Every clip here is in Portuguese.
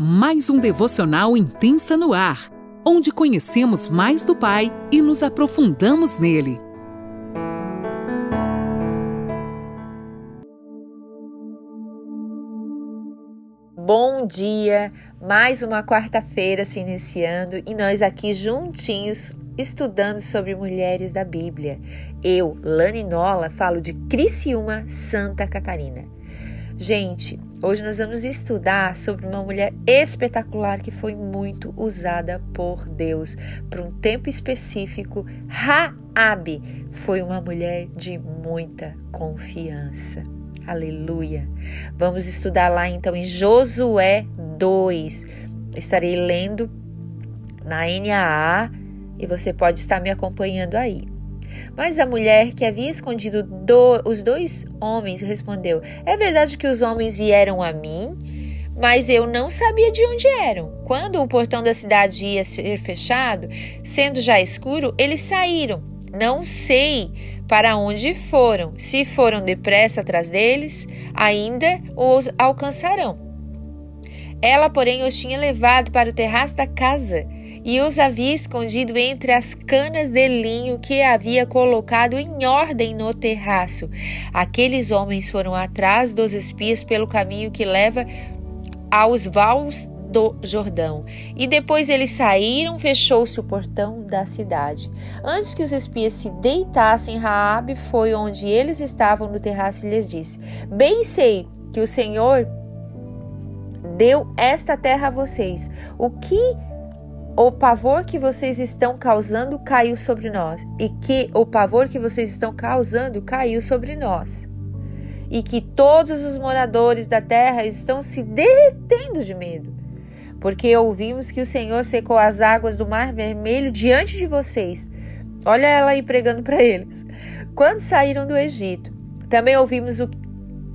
mais um devocional intensa no ar, onde conhecemos mais do Pai e nos aprofundamos nele. Bom dia! Mais uma quarta-feira se iniciando e nós aqui juntinhos estudando sobre mulheres da Bíblia. Eu, Lani Nola, falo de Criciúma, Santa Catarina. Gente, hoje nós vamos estudar sobre uma mulher espetacular que foi muito usada por Deus para um tempo específico. Raabe foi uma mulher de muita confiança. Aleluia. Vamos estudar lá então em Josué 2. Estarei lendo na NAA e você pode estar me acompanhando aí. Mas a mulher que havia escondido do, os dois homens respondeu: É verdade que os homens vieram a mim, mas eu não sabia de onde eram. Quando o portão da cidade ia ser fechado, sendo já escuro, eles saíram. Não sei para onde foram. Se foram depressa atrás deles, ainda os alcançarão. Ela, porém, os tinha levado para o terraço da casa e os havia escondido entre as canas de linho que havia colocado em ordem no terraço. Aqueles homens foram atrás dos espias pelo caminho que leva aos vales do Jordão. E depois eles saíram, fechou-se o portão da cidade. Antes que os espias se deitassem, Raabe foi onde eles estavam no terraço e lhes disse: Bem sei que o Senhor deu esta terra a vocês. O que o pavor que vocês estão causando caiu sobre nós, e que o pavor que vocês estão causando caiu sobre nós, e que todos os moradores da terra estão se derretendo de medo, porque ouvimos que o Senhor secou as águas do Mar Vermelho diante de vocês. Olha ela aí pregando para eles. Quando saíram do Egito, também ouvimos o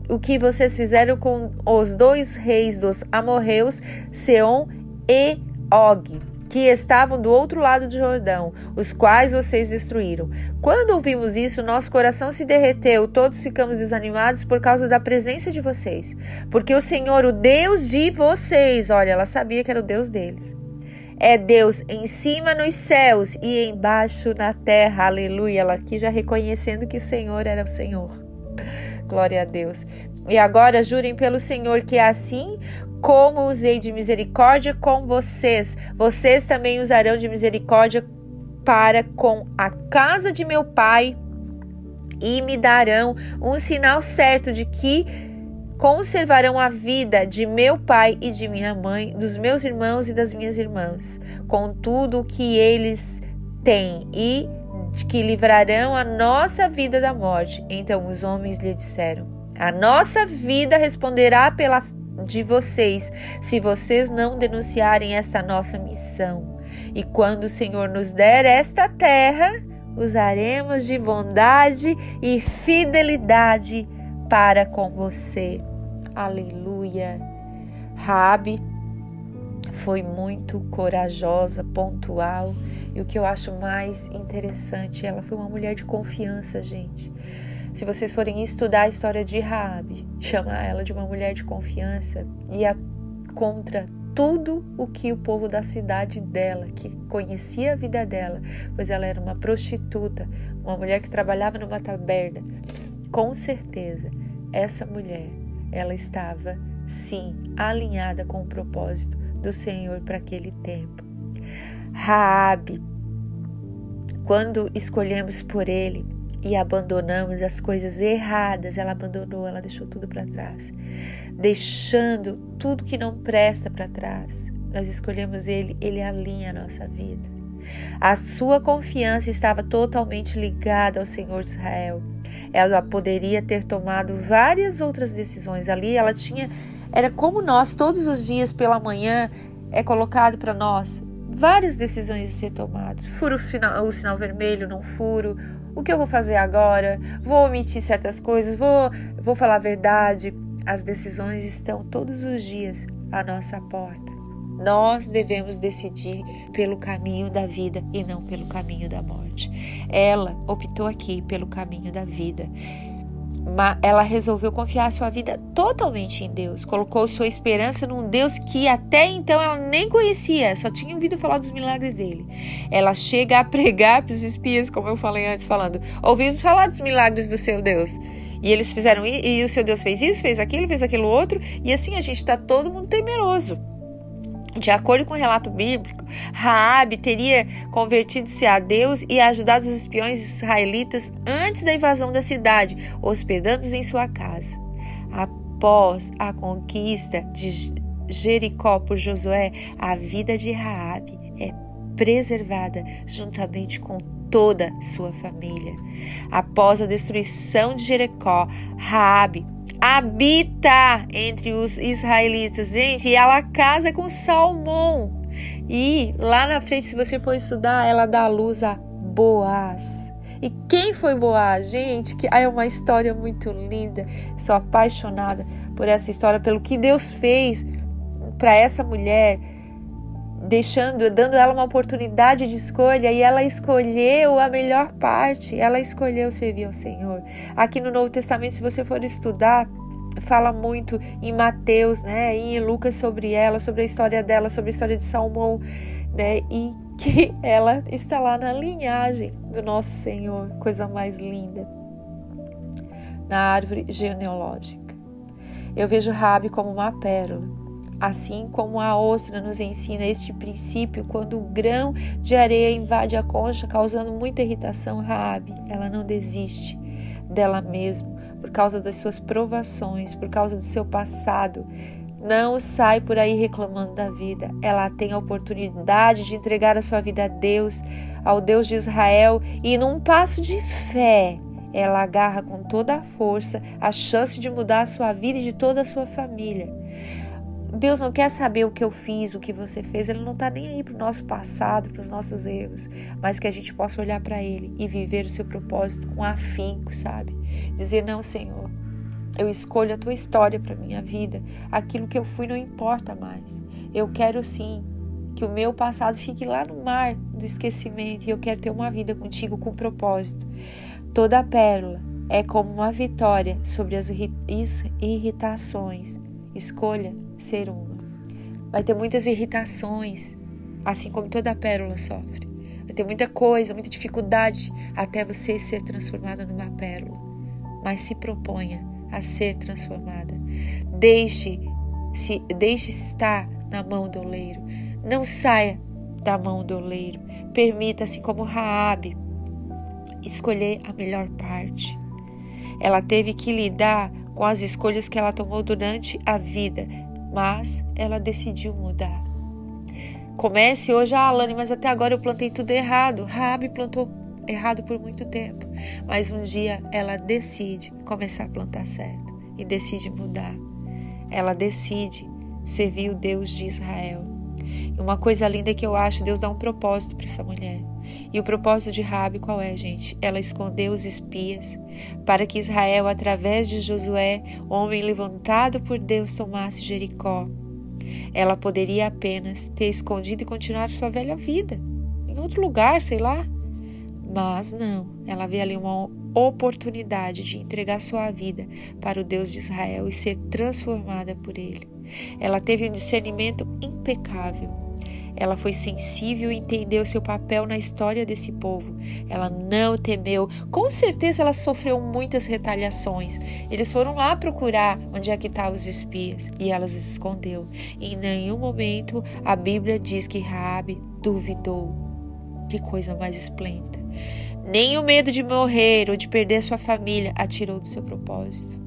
o que vocês fizeram com os dois reis dos amorreus, Seom e Og que estavam do outro lado do Jordão, os quais vocês destruíram. Quando ouvimos isso, nosso coração se derreteu, todos ficamos desanimados por causa da presença de vocês. Porque o Senhor, o Deus de vocês, olha, ela sabia que era o Deus deles. É Deus em cima nos céus e embaixo na terra. Aleluia. Ela aqui já reconhecendo que o Senhor era o Senhor. Glória a Deus. E agora jurem pelo Senhor que assim como usei de misericórdia com vocês, vocês também usarão de misericórdia para com a casa de meu pai e me darão um sinal certo de que conservarão a vida de meu pai e de minha mãe, dos meus irmãos e das minhas irmãs, com tudo o que eles têm e que livrarão a nossa vida da morte. Então os homens lhe disseram: A nossa vida responderá pela de vocês se vocês não denunciarem esta nossa missão. E quando o Senhor nos der esta terra, usaremos de bondade e fidelidade para com você. Aleluia. Rabi foi muito corajosa, pontual, e o que eu acho mais interessante, ela foi uma mulher de confiança, gente. Se vocês forem estudar a história de Raabe, chamar ela de uma mulher de confiança e a, contra tudo o que o povo da cidade dela, que conhecia a vida dela, pois ela era uma prostituta, uma mulher que trabalhava numa taberna. Com certeza, essa mulher, ela estava sim alinhada com o propósito do Senhor para aquele tempo. Raabe, quando escolhemos por ele, e abandonamos as coisas erradas, ela abandonou, ela deixou tudo para trás, deixando tudo que não presta para trás. Nós escolhemos ele, ele alinha a nossa vida. A sua confiança estava totalmente ligada ao Senhor de Israel. Ela poderia ter tomado várias outras decisões ali, ela tinha era como nós todos os dias pela manhã é colocado para nós várias decisões a ser tomadas. Furo o sinal, vermelho, não furo, o que eu vou fazer agora? Vou omitir certas coisas? Vou, vou falar a verdade? As decisões estão todos os dias à nossa porta. Nós devemos decidir pelo caminho da vida e não pelo caminho da morte. Ela optou aqui pelo caminho da vida. Ela resolveu confiar sua vida totalmente em Deus, colocou sua esperança num Deus que até então ela nem conhecia, só tinha ouvido falar dos milagres dele. Ela chega a pregar para os espias, como eu falei antes, falando: ouvindo falar dos milagres do seu Deus. E eles fizeram, e, e o seu Deus fez isso, fez aquilo, fez aquilo outro, e assim a gente está todo mundo temeroso. De acordo com o relato bíblico, Raabe teria convertido-se a Deus e ajudado os espiões israelitas antes da invasão da cidade, hospedando-os em sua casa. Após a conquista de Jericó por Josué, a vida de Raabe é preservada juntamente com toda sua família. Após a destruição de Jericó, Raabe habita entre os israelitas. Gente, e ela casa com Salmão. E lá na frente, se você for estudar, ela dá a luz a Boaz. E quem foi Boaz? Gente, que é uma história muito linda. Sou apaixonada por essa história, pelo que Deus fez para essa mulher deixando, dando ela uma oportunidade de escolha e ela escolheu a melhor parte, ela escolheu servir ao Senhor. Aqui no Novo Testamento, se você for estudar, fala muito em Mateus, né, e em Lucas sobre ela, sobre a história dela, sobre a história de Salmão, né, e que ela está lá na linhagem do nosso Senhor, coisa mais linda. Na árvore genealógica. Eu vejo Rabi como uma pérola Assim como a ostra nos ensina este princípio, quando o grão de areia invade a concha, causando muita irritação, Raabe, ela não desiste dela mesma por causa das suas provações, por causa do seu passado. Não sai por aí reclamando da vida. Ela tem a oportunidade de entregar a sua vida a Deus, ao Deus de Israel, e num passo de fé, ela agarra com toda a força a chance de mudar a sua vida e de toda a sua família. Deus não quer saber o que eu fiz, o que você fez. Ele não está nem aí para o nosso passado, para os nossos erros, mas que a gente possa olhar para Ele e viver o seu propósito com afinco, sabe? Dizer: Não, Senhor, eu escolho a tua história para minha vida. Aquilo que eu fui não importa mais. Eu quero sim que o meu passado fique lá no mar do esquecimento e eu quero ter uma vida contigo com propósito. Toda pérola é como uma vitória sobre as irritações. Escolha ser uma. Vai ter muitas irritações, assim como toda pérola sofre. Vai ter muita coisa, muita dificuldade até você ser transformada numa pérola. Mas se proponha a ser transformada. Deixe se deixe estar na mão do oleiro. Não saia da mão do oleiro. Permita, assim como Raabe, escolher a melhor parte. Ela teve que lidar com as escolhas que ela tomou durante a vida mas ela decidiu mudar. Comece hoje, ah, Alane, mas até agora eu plantei tudo errado. Rabi plantou errado por muito tempo, mas um dia ela decide começar a plantar certo e decide mudar. Ela decide servir o Deus de Israel. E uma coisa linda que eu acho, Deus dá um propósito para essa mulher. E o propósito de Rabi qual é, gente? Ela escondeu os espias para que Israel, através de Josué, homem levantado por Deus, tomasse Jericó. Ela poderia apenas ter escondido e continuar sua velha vida em outro lugar, sei lá. Mas não, ela vê ali uma oportunidade de entregar sua vida para o Deus de Israel e ser transformada por ele. Ela teve um discernimento impecável ela foi sensível e entendeu seu papel na história desse povo. Ela não temeu. Com certeza ela sofreu muitas retaliações. Eles foram lá procurar onde é que estavam tá os espias e ela os escondeu. Em nenhum momento a Bíblia diz que Raabe duvidou. Que coisa mais esplêndida. Nem o medo de morrer ou de perder sua família a tirou do seu propósito.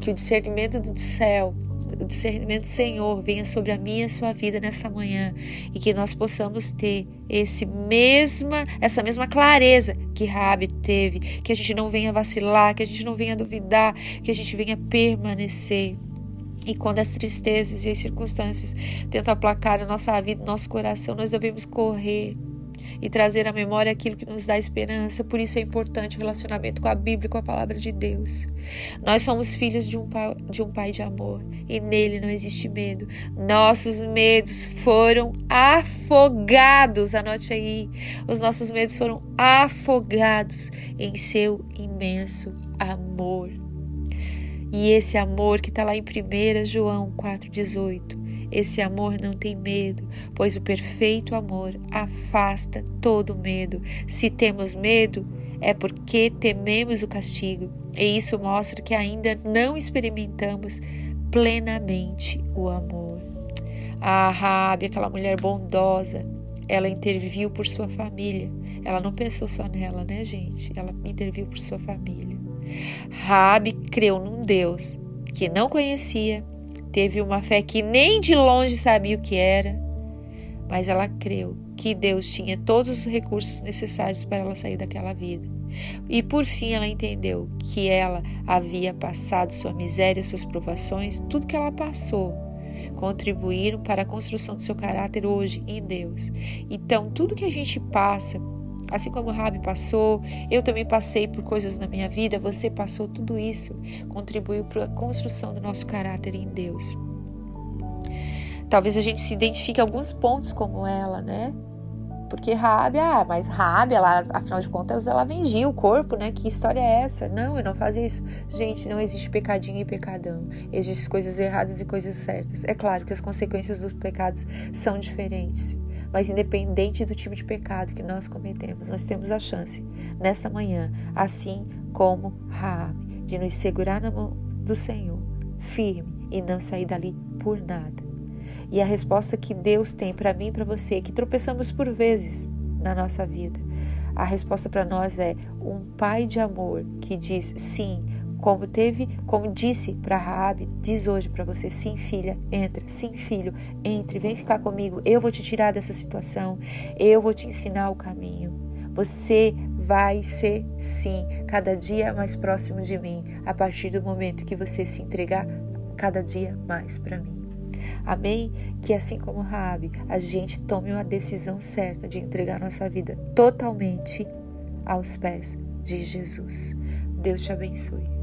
Que o discernimento do céu o discernimento do Senhor venha sobre a minha e a sua vida nessa manhã e que nós possamos ter esse mesma, essa mesma clareza que Rabi teve, que a gente não venha vacilar, que a gente não venha duvidar, que a gente venha permanecer. E quando as tristezas e as circunstâncias tentam aplacar a nossa vida, nosso coração, nós devemos correr e trazer à memória aquilo que nos dá esperança. Por isso é importante o relacionamento com a Bíblia, com a palavra de Deus. Nós somos filhos de um pai de, um pai de amor e nele não existe medo. Nossos medos foram afogados, anote aí. Os nossos medos foram afogados em seu imenso amor. E esse amor que está lá em 1 João 4,18, esse amor não tem medo, pois o perfeito amor afasta todo medo. Se temos medo, é porque tememos o castigo, e isso mostra que ainda não experimentamos plenamente o amor. A Rabi, aquela mulher bondosa, ela interviu por sua família. Ela não pensou só nela, né, gente? Ela interviu por sua família. Rabi creu num Deus que não conhecia, teve uma fé que nem de longe sabia o que era, mas ela creu que Deus tinha todos os recursos necessários para ela sair daquela vida. E por fim ela entendeu que ela havia passado sua miséria, suas provações, tudo que ela passou contribuíram para a construção do seu caráter hoje em Deus. Então, tudo que a gente passa, assim como Rabi passou, eu também passei por coisas na minha vida, você passou tudo isso, contribuiu para a construção do nosso caráter em Deus. Talvez a gente se identifique alguns pontos como ela, né? Porque Rabi, ah, mas Rabi, ela, afinal de contas, ela vendia o corpo, né? Que história é essa? Não, eu não fazia isso. Gente, não existe pecadinho e pecadão. Existem coisas erradas e coisas certas. É claro que as consequências dos pecados são diferentes. Mas independente do tipo de pecado que nós cometemos, nós temos a chance, nesta manhã, assim como Rabi, de nos segurar na mão do Senhor, firme, e não sair dali por nada. E a resposta que Deus tem para mim e para você, que tropeçamos por vezes na nossa vida, a resposta para nós é um pai de amor que diz sim, como teve, como disse para Raabe, diz hoje para você, sim, filha, entra, sim, filho, entre, vem ficar comigo, eu vou te tirar dessa situação, eu vou te ensinar o caminho. Você vai ser sim cada dia mais próximo de mim a partir do momento que você se entregar cada dia mais para mim. Amém? Que assim como Raabe, a gente tome uma decisão certa de entregar nossa vida totalmente aos pés de Jesus. Deus te abençoe.